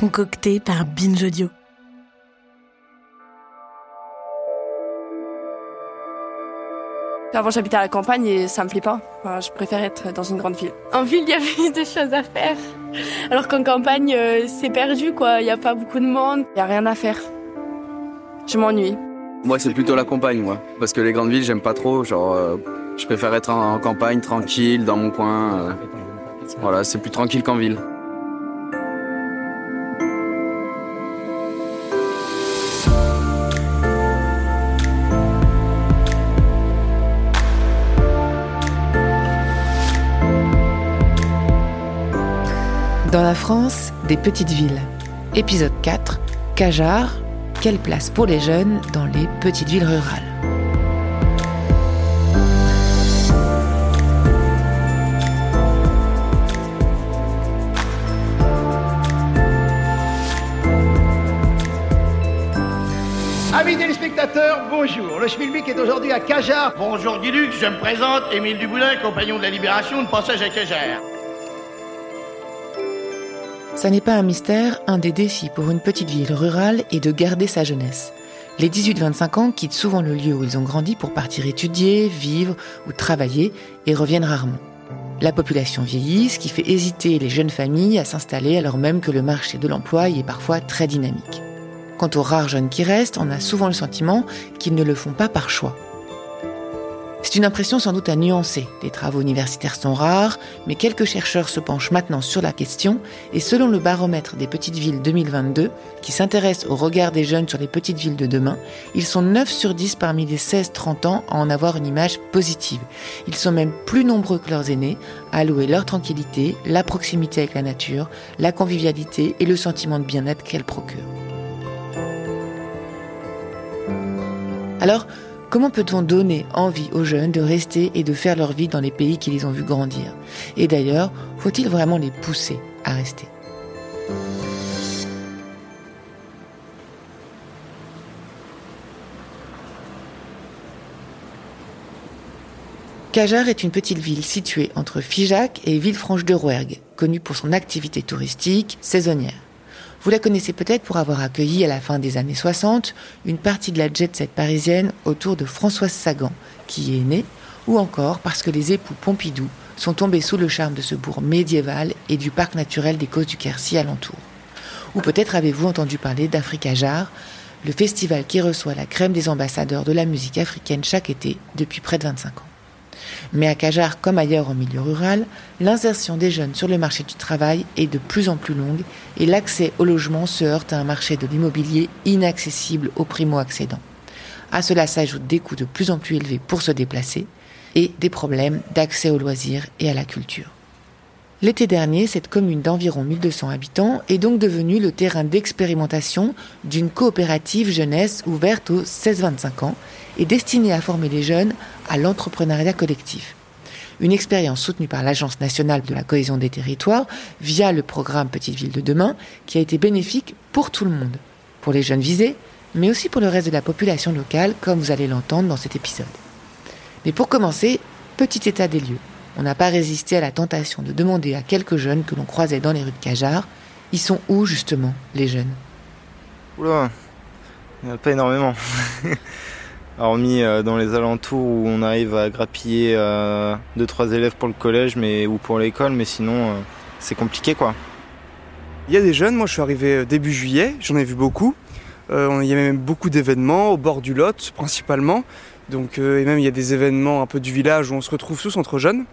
Concocté par Binge Audio. Avant, j'habitais à la campagne et ça me plaît pas. Enfin, je préfère être dans une grande ville. En ville, il y a plus de choses à faire. Alors qu'en campagne, euh, c'est perdu, quoi. Il n'y a pas beaucoup de monde. Il y a rien à faire. Je m'ennuie. Moi, c'est plutôt la campagne, moi. Parce que les grandes villes, j'aime pas trop. Genre, euh, je préfère être en, en campagne, tranquille, dans mon coin. euh. voilà, c'est plus tranquille qu'en ville. France, des petites villes. Épisode 4. Cajar. Quelle place pour les jeunes dans les petites villes rurales Amis téléspectateurs, bonjour. Le Schmilblick est aujourd'hui à Cajar. Bonjour Guilux, je me présente, Émile Duboulin, compagnon de la Libération, de passage à Cajar. Ça n'est pas un mystère, un des défis pour une petite ville rurale est de garder sa jeunesse. Les 18-25 ans quittent souvent le lieu où ils ont grandi pour partir étudier, vivre ou travailler et reviennent rarement. La population vieillit, ce qui fait hésiter les jeunes familles à s'installer alors même que le marché de l'emploi y est parfois très dynamique. Quant aux rares jeunes qui restent, on a souvent le sentiment qu'ils ne le font pas par choix. C'est une impression sans doute à nuancer. Les travaux universitaires sont rares, mais quelques chercheurs se penchent maintenant sur la question et selon le baromètre des petites villes 2022, qui s'intéresse au regard des jeunes sur les petites villes de demain, ils sont 9 sur 10 parmi les 16-30 ans à en avoir une image positive. Ils sont même plus nombreux que leurs aînés à louer leur tranquillité, la proximité avec la nature, la convivialité et le sentiment de bien-être qu'elle procure. Alors, comment peut-on donner envie aux jeunes de rester et de faire leur vie dans les pays qui les ont vus grandir? Et d'ailleurs, faut-il vraiment les pousser à rester? Cajar est une petite ville située entre Figeac et Villefranche-de-Rouergue, connue pour son activité touristique saisonnière. Vous la connaissez peut-être pour avoir accueilli à la fin des années 60 une partie de la jet set parisienne autour de Françoise Sagan, qui y est née, ou encore parce que les époux Pompidou sont tombés sous le charme de ce bourg médiéval et du parc naturel des Côtes du Quercy alentour. Ou peut-être avez-vous entendu parler d'Africa Jar, le festival qui reçoit la crème des ambassadeurs de la musique africaine chaque été depuis près de 25 ans. Mais à Cajar, comme ailleurs en milieu rural, l'insertion des jeunes sur le marché du travail est de plus en plus longue et l'accès au logement se heurte à un marché de l'immobilier inaccessible aux primo-accédants. À cela s'ajoutent des coûts de plus en plus élevés pour se déplacer et des problèmes d'accès aux loisirs et à la culture. L'été dernier, cette commune d'environ 1200 habitants est donc devenue le terrain d'expérimentation d'une coopérative jeunesse ouverte aux 16-25 ans et destinée à former les jeunes à l'entrepreneuriat collectif. Une expérience soutenue par l'Agence nationale de la cohésion des territoires via le programme Petite Ville de demain qui a été bénéfique pour tout le monde, pour les jeunes visés, mais aussi pour le reste de la population locale comme vous allez l'entendre dans cet épisode. Mais pour commencer, petit état des lieux. On n'a pas résisté à la tentation de demander à quelques jeunes que l'on croisait dans les rues de Cajar, ils sont où justement les jeunes? Oula, il n'y en a pas énormément. Hormis euh, dans les alentours où on arrive à grappiller 2-3 euh, élèves pour le collège mais, ou pour l'école, mais sinon euh, c'est compliqué quoi. Il y a des jeunes, moi je suis arrivé début juillet, j'en ai vu beaucoup. Il y a même beaucoup d'événements au bord du Lot principalement. Donc, et même il y a des événements un peu du village où on se retrouve tous entre jeunes.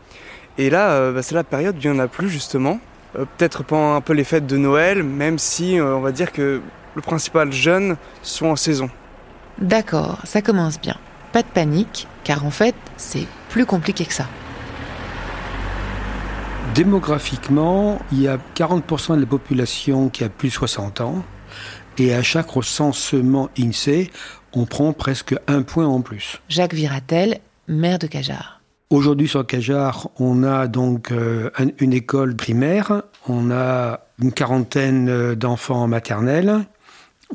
Et là, bah, c'est la période où il n'y en a plus justement. Peut-être pendant un peu les fêtes de Noël, même si on va dire que le principal jeunes sont en saison. D'accord, ça commence bien. Pas de panique, car en fait, c'est plus compliqué que ça. Démographiquement, il y a 40% de la population qui a plus de 60 ans. Et à chaque recensement INSEE, on prend presque un point en plus. Jacques Viratel, maire de Cajar. Aujourd'hui sur Cajar, on a donc euh, une école primaire, on a une quarantaine euh, d'enfants maternels,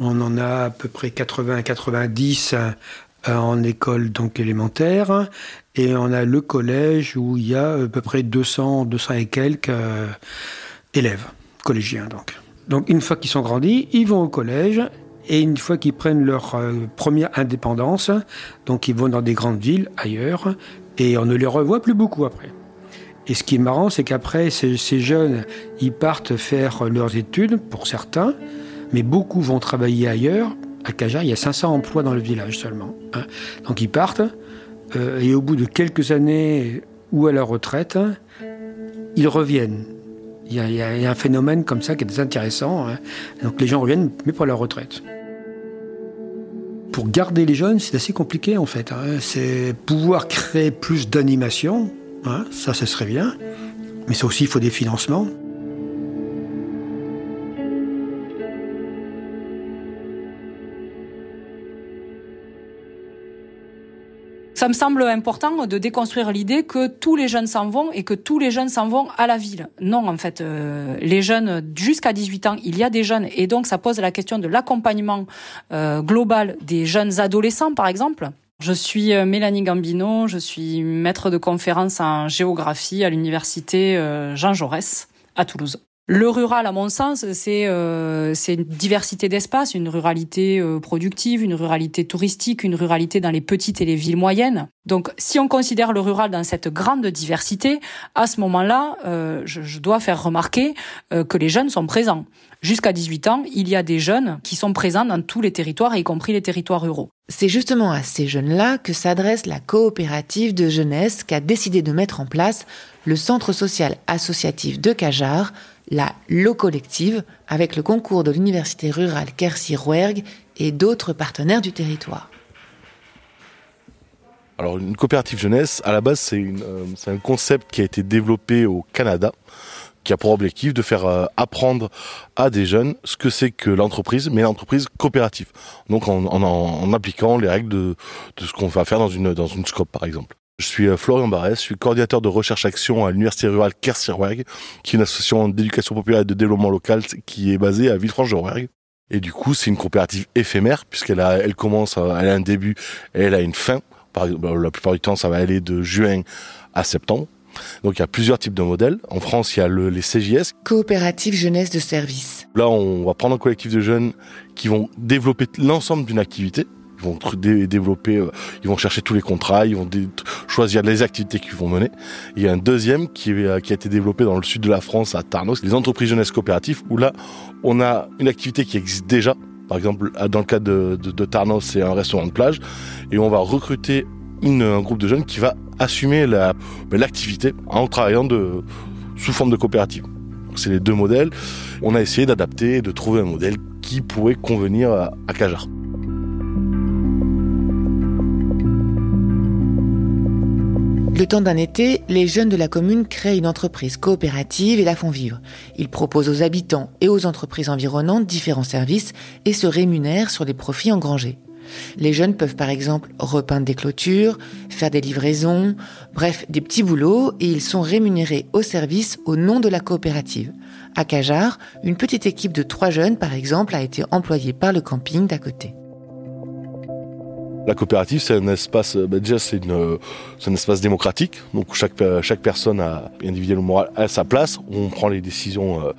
on en a à peu près 80-90 euh, en école donc élémentaire, et on a le collège où il y a à peu près 200, 200 et quelques élèves, collégiens donc. Donc une fois qu'ils sont grandis, ils vont au collège et une fois qu'ils prennent leur première indépendance, donc ils vont dans des grandes villes ailleurs et on ne les revoit plus beaucoup après. Et ce qui est marrant, c'est qu'après, ces, jeunes, ils partent faire leurs études, pour certains, mais beaucoup vont travailler ailleurs. À Cajar, il y a 500 emplois dans le village seulement. Hein. Donc ils partent, euh, et au bout de quelques années ou à la retraite, ils reviennent. Il y, a, un phénomène comme ça qui est intéressant. Hein. Donc les gens reviennent, mais pour la retraite. Pour garder les jeunes, c'est assez compliqué en fait. Hein. C'est pouvoir créer plus d'animation, ça, ce serait bien. Mais ça aussi, il faut des financements. Ça me semble important de déconstruire l'idée que tous les jeunes s'en vont et que tous les jeunes s'en vont à la ville. Non, en fait, euh, les jeunes jusqu'à 18 ans, il y a des jeunes et donc ça pose la question de l'accompagnement euh, global des jeunes adolescents, par exemple. Je suis euh, Mélanie Gambino, je suis maître de conférence en géographie à l'université Jean Jaurès à Toulouse. Le rural, à mon sens, c'est euh, une diversité d'espaces, une ruralité euh, productive, une ruralité touristique, une ruralité dans les petites et les villes moyennes. Donc, si on considère le rural dans cette grande diversité, à ce moment-là, euh, je, je, dois faire remarquer euh, que les jeunes sont présents. Jusqu'à 18 ans, il y a des jeunes qui sont présents dans tous les territoires, y compris les territoires ruraux. C'est justement à ces jeunes-là que s'adresse la coopérative de jeunesse qui a décidé de mettre en place le centre social associatif de Cajar, la Lo Collective, avec le concours de l'université rurale Quercy-Rouergue et d'autres partenaires du territoire. Alors une coopérative jeunesse, à la base c'est euh, un concept qui a été développé au Canada, qui a pour objectif de faire euh, apprendre à des jeunes ce que c'est que l'entreprise, mais l'entreprise coopérative. Donc en, appliquant les règles de, ce qu'on va faire dans une, dans une scope par exemple. Je suis euh, Florian Barès, je suis coordinateur de recherche-action à l'Université rurale Kersirouergue, qui est une association d'éducation populaire et de développement local qui est basée à Villefranche-de-Rouergue. Et du coup, c'est une coopérative éphémère, puisqu'elle a, elle commence, elle a un début et elle a une fin. Par, la plupart du temps, ça va aller de juin à septembre. Donc il y a plusieurs types de modèles. En France, il y a le, les CJS. Coopérative jeunesse de service. Là, on va prendre un collectif de jeunes qui vont développer l'ensemble d'une activité ils vont développer, euh, ils vont chercher tous les contrats, ils vont choisir les activités qu'ils vont mener. il y a un deuxième qui, euh, qui a été développé dans le sud de la France, à Tarnos, les entreprises jeunesse coopératives, où là, on a une activité qui existe déjà. Par exemple, dans le cas de, Tarnos, c'est un restaurant de plage, et on va recruter un groupe de jeunes qui va assumer ben, l'activité en travaillant sous forme de coopérative. C'est les deux modèles. On a essayé d'adapter de trouver un modèle qui pourrait convenir à, à Cajar. Le temps d'un été, les jeunes de la commune créent une entreprise coopérative et la font vivre. Ils proposent aux habitants et aux entreprises environnantes différents services et se rémunèrent sur les profits engrangés. Les jeunes peuvent par exemple repeindre des clôtures, faire des livraisons, bref, des petits boulots et ils sont rémunérés au service au nom de la coopérative. À Cajar, une petite équipe de trois jeunes par exemple a été employée par le camping d'à côté. La coopérative, c'est un espace, bah, déjà c'est un espace démocratique, donc chaque, chaque personne a, individuelle ou morale, a sa place, on prend les décisions euh,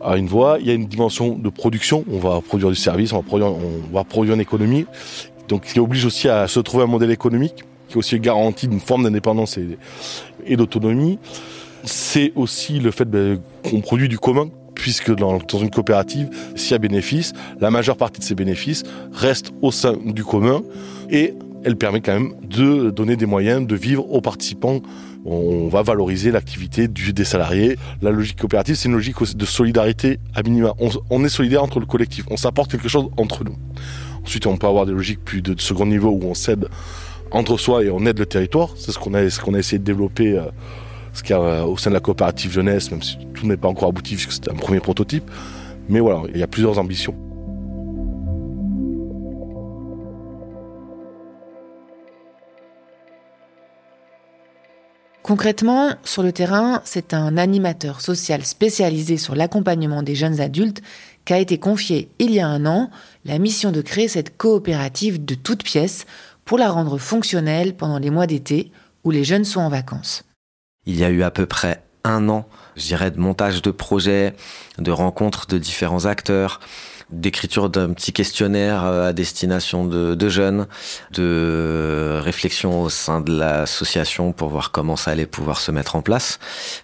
à une voix. Il y a une dimension de production, on va produire du service, on va produire, on va produire une économie, donc ce qui oblige aussi à se trouver un modèle économique qui aussi garantie d'une forme d'indépendance et, d'autonomie. C'est aussi le fait bah, qu'on produit du commun, puisque dans, une coopérative, s'il y a bénéfice, la majeure partie de ces bénéfices reste au sein du commun et elle permet quand même de donner des moyens de vivre aux participants. On va valoriser l'activité des salariés. La logique coopérative, c'est une logique de solidarité à minima. On, est solidaire entre le collectif. On s'apporte quelque chose entre nous. Ensuite, on peut avoir des logiques plus de second niveau où on cède entre soi et on aide le territoire. C'est ce qu'on a, ce qu'on a essayé de développer euh, ce qu'il euh, au sein de la coopérative jeunesse, même si tout n'est pas encore abouti puisque c'est un premier prototype. Mais voilà, il y a plusieurs ambitions. Concrètement, sur le terrain, c'est un animateur social spécialisé sur l'accompagnement des jeunes adultes qu'a été confié il y a un an la mission de créer cette coopérative de toutes pièces pour la rendre fonctionnelle pendant les mois d'été où les jeunes sont en vacances. Il y a eu à peu près un an, je dirais, de montage de projets, de rencontres de différents acteurs, d'écriture d'un petit questionnaire euh, à destination de, de, jeunes, de réflexion au sein de l'association pour voir comment ça allait pouvoir se mettre en place,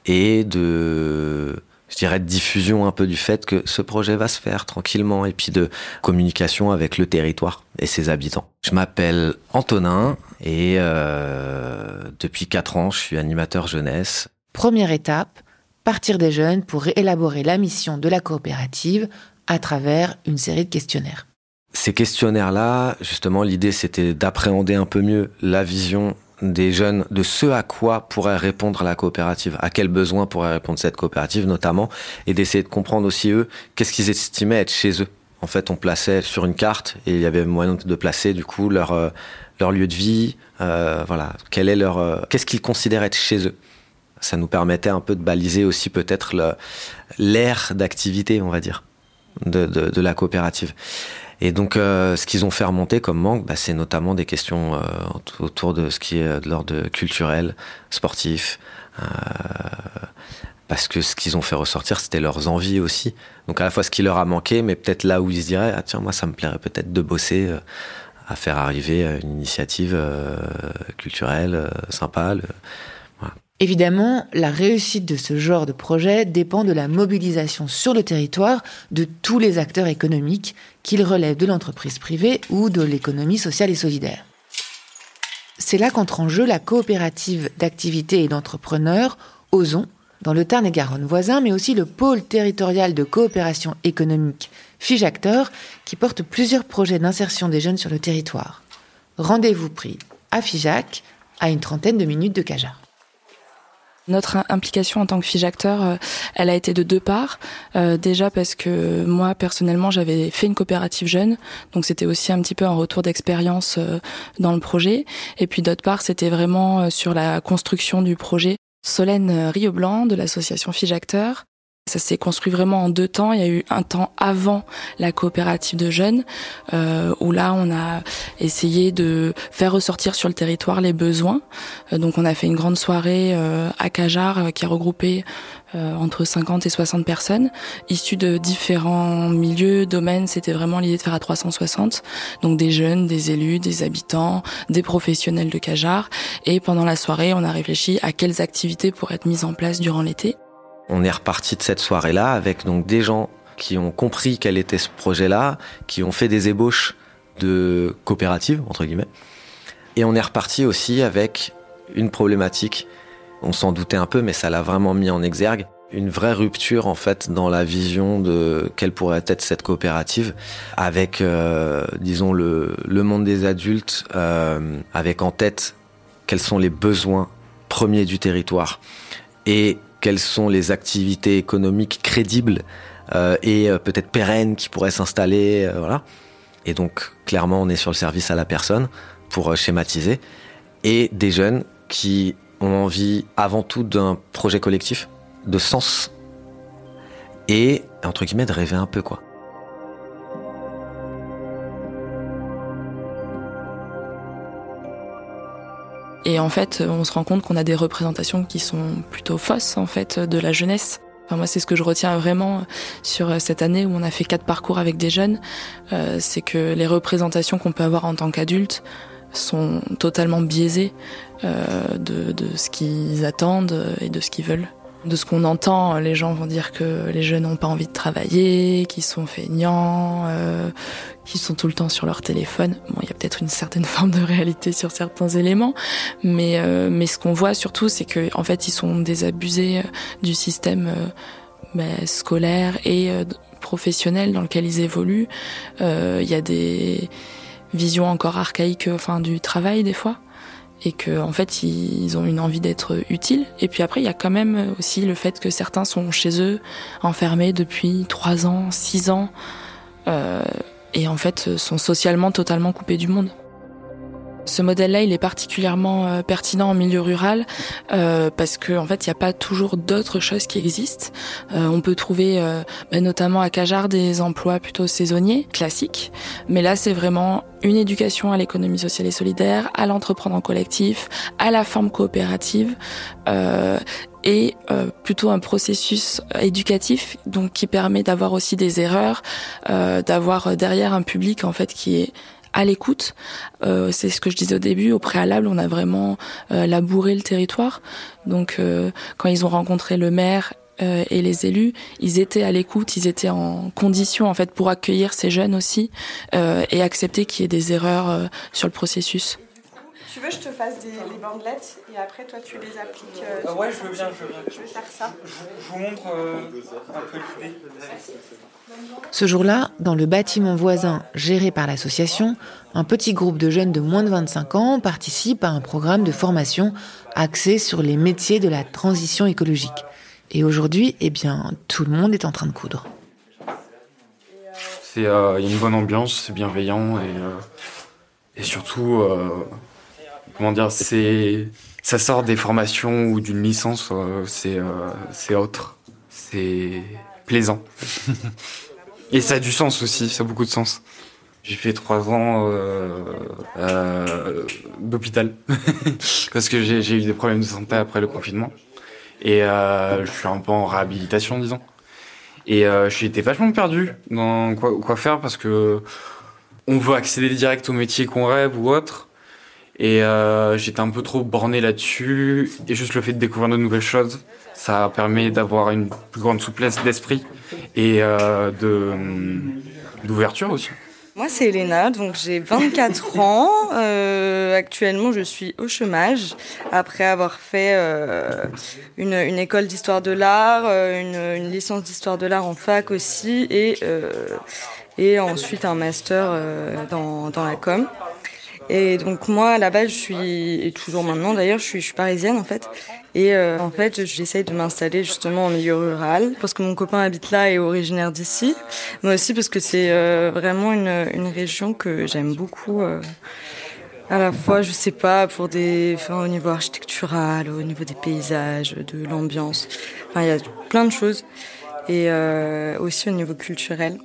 et de je dirais de diffusion un peu du fait que ce projet va se faire tranquillement et puis de communication avec le territoire et ses habitants. Je m'appelle Antonin et euh, depuis quatre ans je suis animateur jeunesse. Première étape, partir des jeunes pour élaborer la mission de la coopérative à travers une série de questionnaires. Ces questionnaires-là, justement, l'idée c'était d'appréhender un peu mieux la vision des jeunes de ce à quoi pourrait répondre la coopérative, à quels besoins pourrait répondre cette coopérative notamment, et d'essayer de comprendre aussi eux qu'est-ce qu'ils estimaient être chez eux. En fait, on plaçait sur une carte et il y avait moyen de placer du coup leur euh, leur lieu de vie, euh, voilà, quel est leur, euh, qu'est-ce qu'ils considèrent être chez eux. Ça nous permettait un peu de baliser aussi peut-être l'aire d'activité, on va dire, de, de, de la coopérative. Et donc, euh, ce qu'ils ont fait remonter comme manque, bah, c'est notamment des questions euh, autour de ce qui est de l'ordre culturel, sportif. Euh, parce que ce qu'ils ont fait ressortir, c'était leurs envies aussi. Donc, à la fois ce qui leur a manqué, mais peut-être là où ils se diraient, ah tiens, moi, ça me plairait peut-être de bosser euh, à faire arriver une initiative euh, culturelle sympa. Évidemment, la réussite de ce genre de projet dépend de la mobilisation sur le territoire de tous les acteurs économiques, qu'ils relèvent de l'entreprise privée ou de l'économie sociale et solidaire. C'est là qu'entre en jeu la coopérative d'activités et d'entrepreneurs Ozon, dans le Tarn-et-Garonne voisin, mais aussi le pôle territorial de coopération économique Fijacteur, qui porte plusieurs projets d'insertion des jeunes sur le territoire. Rendez-vous pris à Figeac, à une trentaine de minutes de Cajar. Notre implication en tant que fige acteur, euh, elle a été de deux parts. Euh, déjà parce que moi personnellement j'avais fait une coopérative jeune, donc c'était aussi un petit peu un retour d'expérience euh, dans le projet. Et puis d'autre part c'était vraiment sur la construction du projet. Solène Rio Blanc de l'association Fige Acteur ça s'est construit vraiment en deux temps. Il y a eu un temps avant la coopérative de jeunes, euh, où là on a essayé de faire ressortir sur le territoire les besoins. Euh, donc on a fait une grande soirée euh, à Cajar euh, qui a regroupé euh, entre 50 et 60 personnes, issues de différents milieux, domaines. C'était vraiment l'idée de faire à 360. Donc des jeunes, des élus, des habitants, des professionnels de Cajar. Et pendant la soirée, on a réfléchi à quelles activités pourraient être mises en place durant l'été. On est reparti de cette soirée-là avec donc des gens qui ont compris quel était ce projet-là, qui ont fait des ébauches de coopératives, entre guillemets. Et on est reparti aussi avec une problématique, on s'en doutait un peu, mais ça l'a vraiment mis en exergue, une vraie rupture en fait dans la vision de quelle pourrait être cette coopérative, avec, euh, disons, le, le, monde des adultes, euh, avec en tête quels sont les besoins premiers du territoire. Et quelles sont les activités économiques crédibles euh, et euh, peut-être pérennes qui pourraient s'installer, euh, voilà. Et donc clairement, on est sur le service à la personne pour schématiser et des jeunes qui ont envie avant tout d'un projet collectif, de sens et entre guillemets de rêver un peu quoi. Et en fait, on se rend compte qu'on a des représentations qui sont plutôt fausses en fait de la jeunesse. Enfin, moi, c'est ce que je retiens vraiment sur cette année où on a fait quatre parcours avec des jeunes. Euh, c'est que les représentations qu'on peut avoir en tant qu'adulte sont totalement biaisées euh, de, de ce qu'ils attendent et de ce qu'ils veulent. De ce qu'on entend, les gens vont dire que les jeunes n'ont pas envie de travailler, qu'ils sont feignants, euh, qu'ils sont tout le temps sur leur téléphone. Bon, il y a peut-être une certaine forme de réalité sur certains éléments, mais euh, mais ce qu'on voit surtout, c'est que en fait, ils sont désabusés euh, du système euh, bah, scolaire et euh, professionnel dans lequel ils évoluent. Il y a des visions encore archaïques, enfin, du travail des fois. Et que en fait ils ont une envie d'être utiles. Et puis après il y a quand même aussi le fait que certains sont chez eux enfermés depuis trois ans, six ans euh, et en fait sont socialement totalement coupés du monde. Ce modèle-là, il est particulièrement euh, pertinent en milieu rural euh, parce qu'en en fait, il n'y a pas toujours d'autres choses qui existent. Euh, on peut trouver, euh, bah, notamment à Cajar, des emplois plutôt saisonniers, classiques. Mais là, c'est vraiment une éducation à l'économie sociale et solidaire, à l'entreprendre en collectif, à la forme coopérative. Euh, et euh, plutôt un processus éducatif donc qui permet d'avoir aussi des erreurs, euh, d'avoir derrière un public en fait qui est à l'écoute. Euh, c'est ce que je disais au début. Au préalable, on a vraiment euh, labouré le territoire. Donc, euh, quand ils ont rencontré le maire euh, et les élus, ils étaient à l'écoute, ils étaient en condition en fait pour accueillir ces jeunes aussi euh, et accepter qu'il y ait des erreurs euh, sur le processus. Tu veux que je te fasse des, les bandelettes et après toi tu les appliques euh, Ouais, je veux bien, je veux bien. Je vais faire ça. Je, je vous montre euh, un peu l'idée. Ce jour-là, dans le bâtiment voisin géré par l'association, un petit groupe de jeunes de moins de 25 ans participe à un programme de formation axé sur les métiers de la transition écologique. Et aujourd'hui, eh bien, tout le monde est en train de coudre. Il euh, y a une bonne ambiance, c'est bienveillant et, euh, et surtout, euh, comment dire, c'est ça sort des formations ou d'une licence, euh, c'est c'est autre, c'est plaisant. et ça a du sens aussi, ça a beaucoup de sens. J'ai fait trois ans d'hôpital parce que j'ai eu des problèmes de santé après le confinement et je suis un peu en réhabilitation, disons. Et euh, j'étais vachement perdu dans quoi, quoi, faire parce que on veut accéder direct au métier qu'on rêve ou autre. Et euh, j'étais un peu trop borné là-dessus. Et juste le fait de découvrir de nouvelles choses, ça permet d'avoir une plus grande souplesse d'esprit et euh, de d'ouverture aussi. Moi, c'est Elena, donc j'ai 24 ans. Euh, actuellement, je suis au chômage après avoir fait euh, une, une, école d'histoire de l'art, une, une, licence d'histoire de l'art en fac aussi, et, euh, et ensuite un master dans, dans la com. Et donc moi, à la base, je suis, et toujours maintenant d'ailleurs, je suis, je suis parisienne en fait. Et euh, en fait, j'essaye de m'installer justement en milieu rural, parce que mon copain habite là et est originaire d'ici. Mais aussi parce que c'est euh, vraiment une, une région que j'aime beaucoup. Euh, à la fois, je sais pas, pour des, enfin, au niveau architectural, au niveau des paysages, de l'ambiance. Enfin, il y a plein de choses. Et euh, aussi au niveau culturel.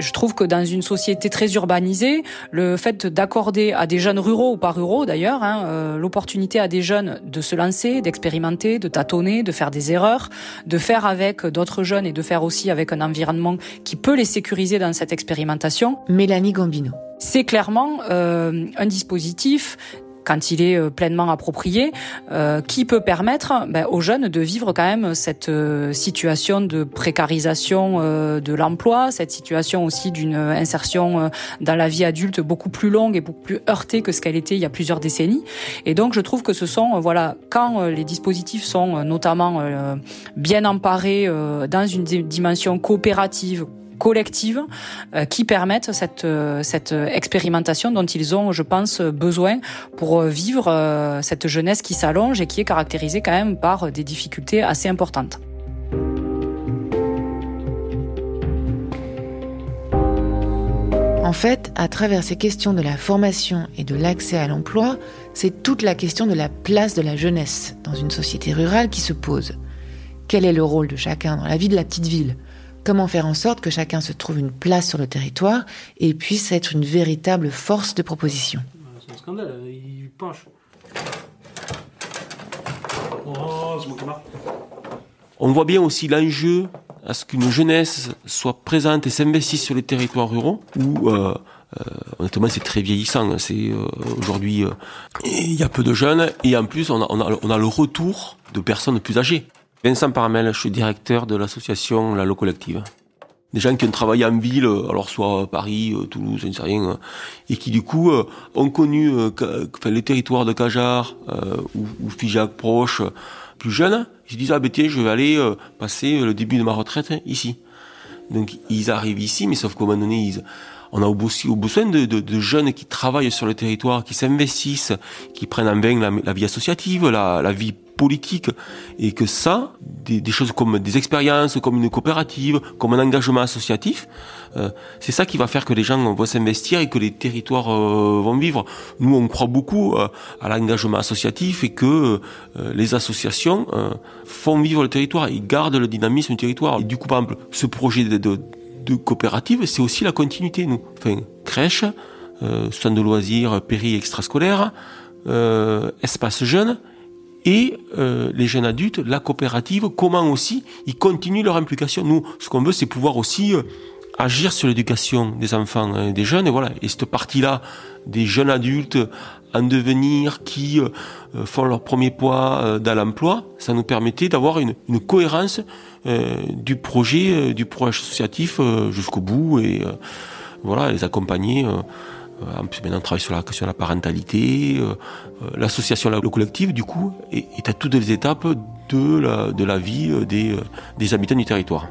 Je trouve que dans une société très urbanisée, le fait d'accorder à des jeunes ruraux ou pas ruraux d'ailleurs, hein, euh, l'opportunité à des jeunes de se lancer, d'expérimenter, de tâtonner, de faire des erreurs, de faire avec d'autres jeunes et de faire aussi avec un environnement qui peut les sécuriser dans cette expérimentation. Mélanie Gambino. C'est clairement euh, un dispositif quand il est euh, pleinement approprié, euh, qui peut permettre ben, aux jeunes de vivre quand même cette euh, situation de précarisation euh, de l'emploi, cette situation aussi d'une insertion euh, dans la vie adulte beaucoup plus longue et beaucoup plus heurtée que ce qu'elle était il y a plusieurs décennies. Et donc je trouve que ce sont, euh, voilà, quand les dispositifs sont notamment bien emparés dans une dimension coopérative, collectives euh, qui permettent cette, euh, cette expérimentation dont ils ont, je pense, besoin pour vivre euh, cette jeunesse qui s'allonge et qui est caractérisée quand même par des difficultés assez importantes. En fait, à travers ces questions de la formation et de l'accès à l'emploi, c'est toute la question de la place de la jeunesse dans une société rurale qui se pose. Quel est le rôle de chacun dans la vie de la petite ville? Comment faire en sorte que chacun se trouve une place sur le territoire et puisse être une véritable force de proposition? C'est un scandale, il penche. Oh. On voit bien aussi l'enjeu à ce qu'une jeunesse soit présente et s'investisse sur les territoires ruraux où euh, euh, honnêtement c'est très vieillissant. C'est euh, aujourd'hui il y a peu de jeunes et en plus on a, on a, on a le retour de personnes plus âgées. Vincent Paramel, je suis directeur de l'association La Lo Collective. des gens qui ont travaillé en ville, alors soit Paris, Toulouse, je ne sais rien, et qui du coup ont connu enfin, les territoires de Cajar ou, ou Figeac proche, plus jeunes, ils se disent ah ben tiens je vais aller passer le début de ma retraite ici. Donc ils arrivent ici, mais sauf qu'à un moment donné ils on a aussi besoin de, jeunes qui travaillent sur le territoire, qui s'investissent, qui prennent en main la, vie associative, la, vie politique, et que ça, des, choses comme des expériences, comme une coopérative, comme un engagement associatif, euh, c'est ça qui va faire que les gens vont s'investir et que les territoires euh, vont vivre. Nous, on croit beaucoup euh, à l'engagement associatif et que euh, les associations font vivre le territoire, ils gardent le dynamisme du territoire. Et du coup, par exemple, ce projet de coopérative, c'est aussi la continuité, nous. Enfin, crèche, euh, centre de loisirs, péri extrascolaire, euh, espace jeune, et euh, les jeunes adultes, la coopérative, comment aussi ils continuent leur implication. Nous, ce qu'on veut, c'est pouvoir aussi euh, agir sur l'éducation des enfants et des jeunes, et voilà. Et cette partie-là des jeunes adultes en devenir qui font leur premier poids dans l'emploi, ça nous permettait d'avoir une, cohérence du projet, euh, du projet associatif euh, jusqu'au bout et voilà, les accompagner. en plus, maintenant, on travaille sur la question de la parentalité, l'association, le collectif, du coup, est, est, à toutes les étapes de la, de la vie des, des habitants du territoire.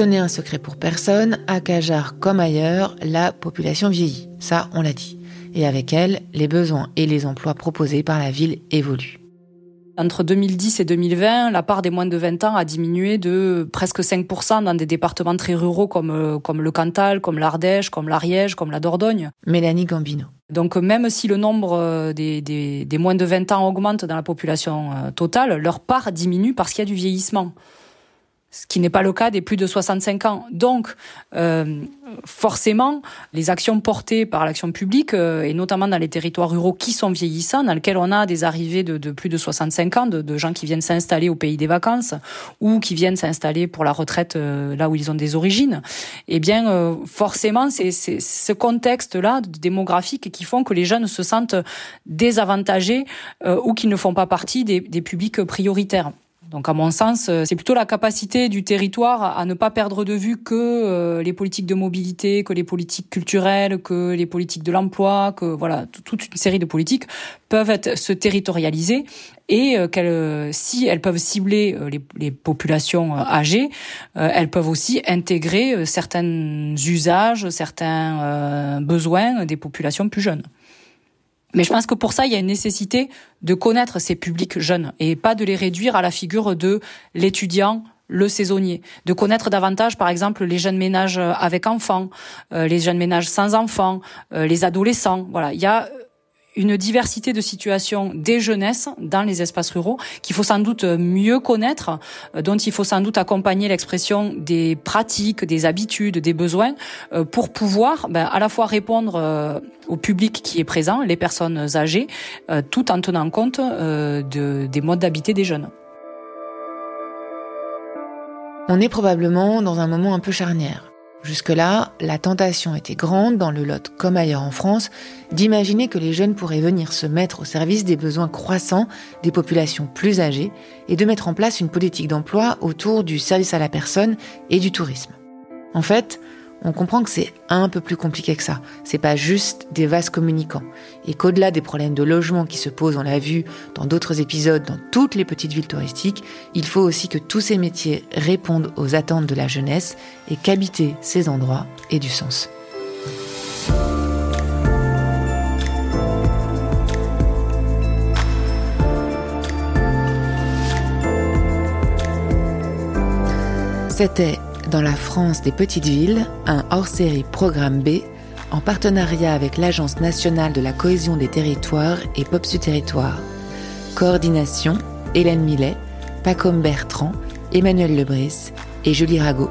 Ce n'est un secret pour personne, à Cajar comme ailleurs, la population vieillit. Ça, on l'a dit. Et avec elle, les besoins et les emplois proposés par la ville évoluent. Entre 2010 et 2020, la part des moins de 20 ans a diminué de presque 5% dans des départements très ruraux comme, comme le Cantal, comme l'Ardèche, comme l'Ariège, comme la Dordogne. Mélanie Gambino. Donc même si le nombre des, des, des moins de 20 ans augmente dans la population totale, leur part diminue parce qu'il y a du vieillissement ce qui n'est pas le cas des plus de 65 ans. Donc, euh, forcément, les actions portées par l'action publique, euh, et notamment dans les territoires ruraux qui sont vieillissants, dans lesquels on a des arrivées de, plus de 65 ans, de, gens qui viennent s'installer au pays des vacances ou qui viennent s'installer pour la retraite euh, là où ils ont des origines, eh bien, euh, forcément, c'est ce contexte-là démographique qui font que les jeunes se sentent désavantagés ou qu'ils ne font pas partie des, des publics prioritaires. Donc à mon sens, c'est plutôt la capacité du territoire à ne pas perdre de vue que les politiques de mobilité, que les politiques culturelles, que les politiques de l'emploi, que voilà, toute une série de politiques peuvent être, se territorialiser et qu'elles, si elles peuvent cibler les, les populations âgées, elles peuvent aussi intégrer certains usages, certains besoins des populations plus jeunes. Mais je pense que pour ça, il y a une nécessité de connaître ces publics jeunes et pas de les réduire à la figure de l'étudiant, le saisonnier, de connaître davantage, par exemple, les jeunes ménages avec enfants, euh, les jeunes ménages sans enfants, euh, les adolescents. Voilà, il y a une diversité de situations des jeunesses dans les espaces ruraux qu'il faut sans doute mieux connaître, dont il faut sans doute accompagner l'expression des pratiques, des habitudes, des besoins, pour pouvoir ben, à la fois répondre au public qui est présent, les personnes âgées, tout en tenant compte de, des modes d'habiter des jeunes. On est probablement dans un moment un peu charnière. Jusque-là, la tentation était grande, dans le Lot comme ailleurs en France, d'imaginer que les jeunes pourraient venir se mettre au service des besoins croissants des populations plus âgées et de mettre en place une politique d'emploi autour du service à la personne et du tourisme. En fait, on comprend que c'est un peu plus compliqué que ça. C'est pas juste des vases communicants. Et qu'au-delà des problèmes de logement qui se posent, on l'a vu dans d'autres épisodes, dans toutes les petites villes touristiques, il faut aussi que tous ces métiers répondent aux attentes de la jeunesse et qu'habiter ces endroits ait du sens. C'était dans la France des petites villes, un hors-série Programme B en partenariat avec l'Agence nationale de la cohésion des territoires et Popsu Territoire. Coordination Hélène Millet, Pacom Bertrand, Emmanuel Lebris et Julie Rago.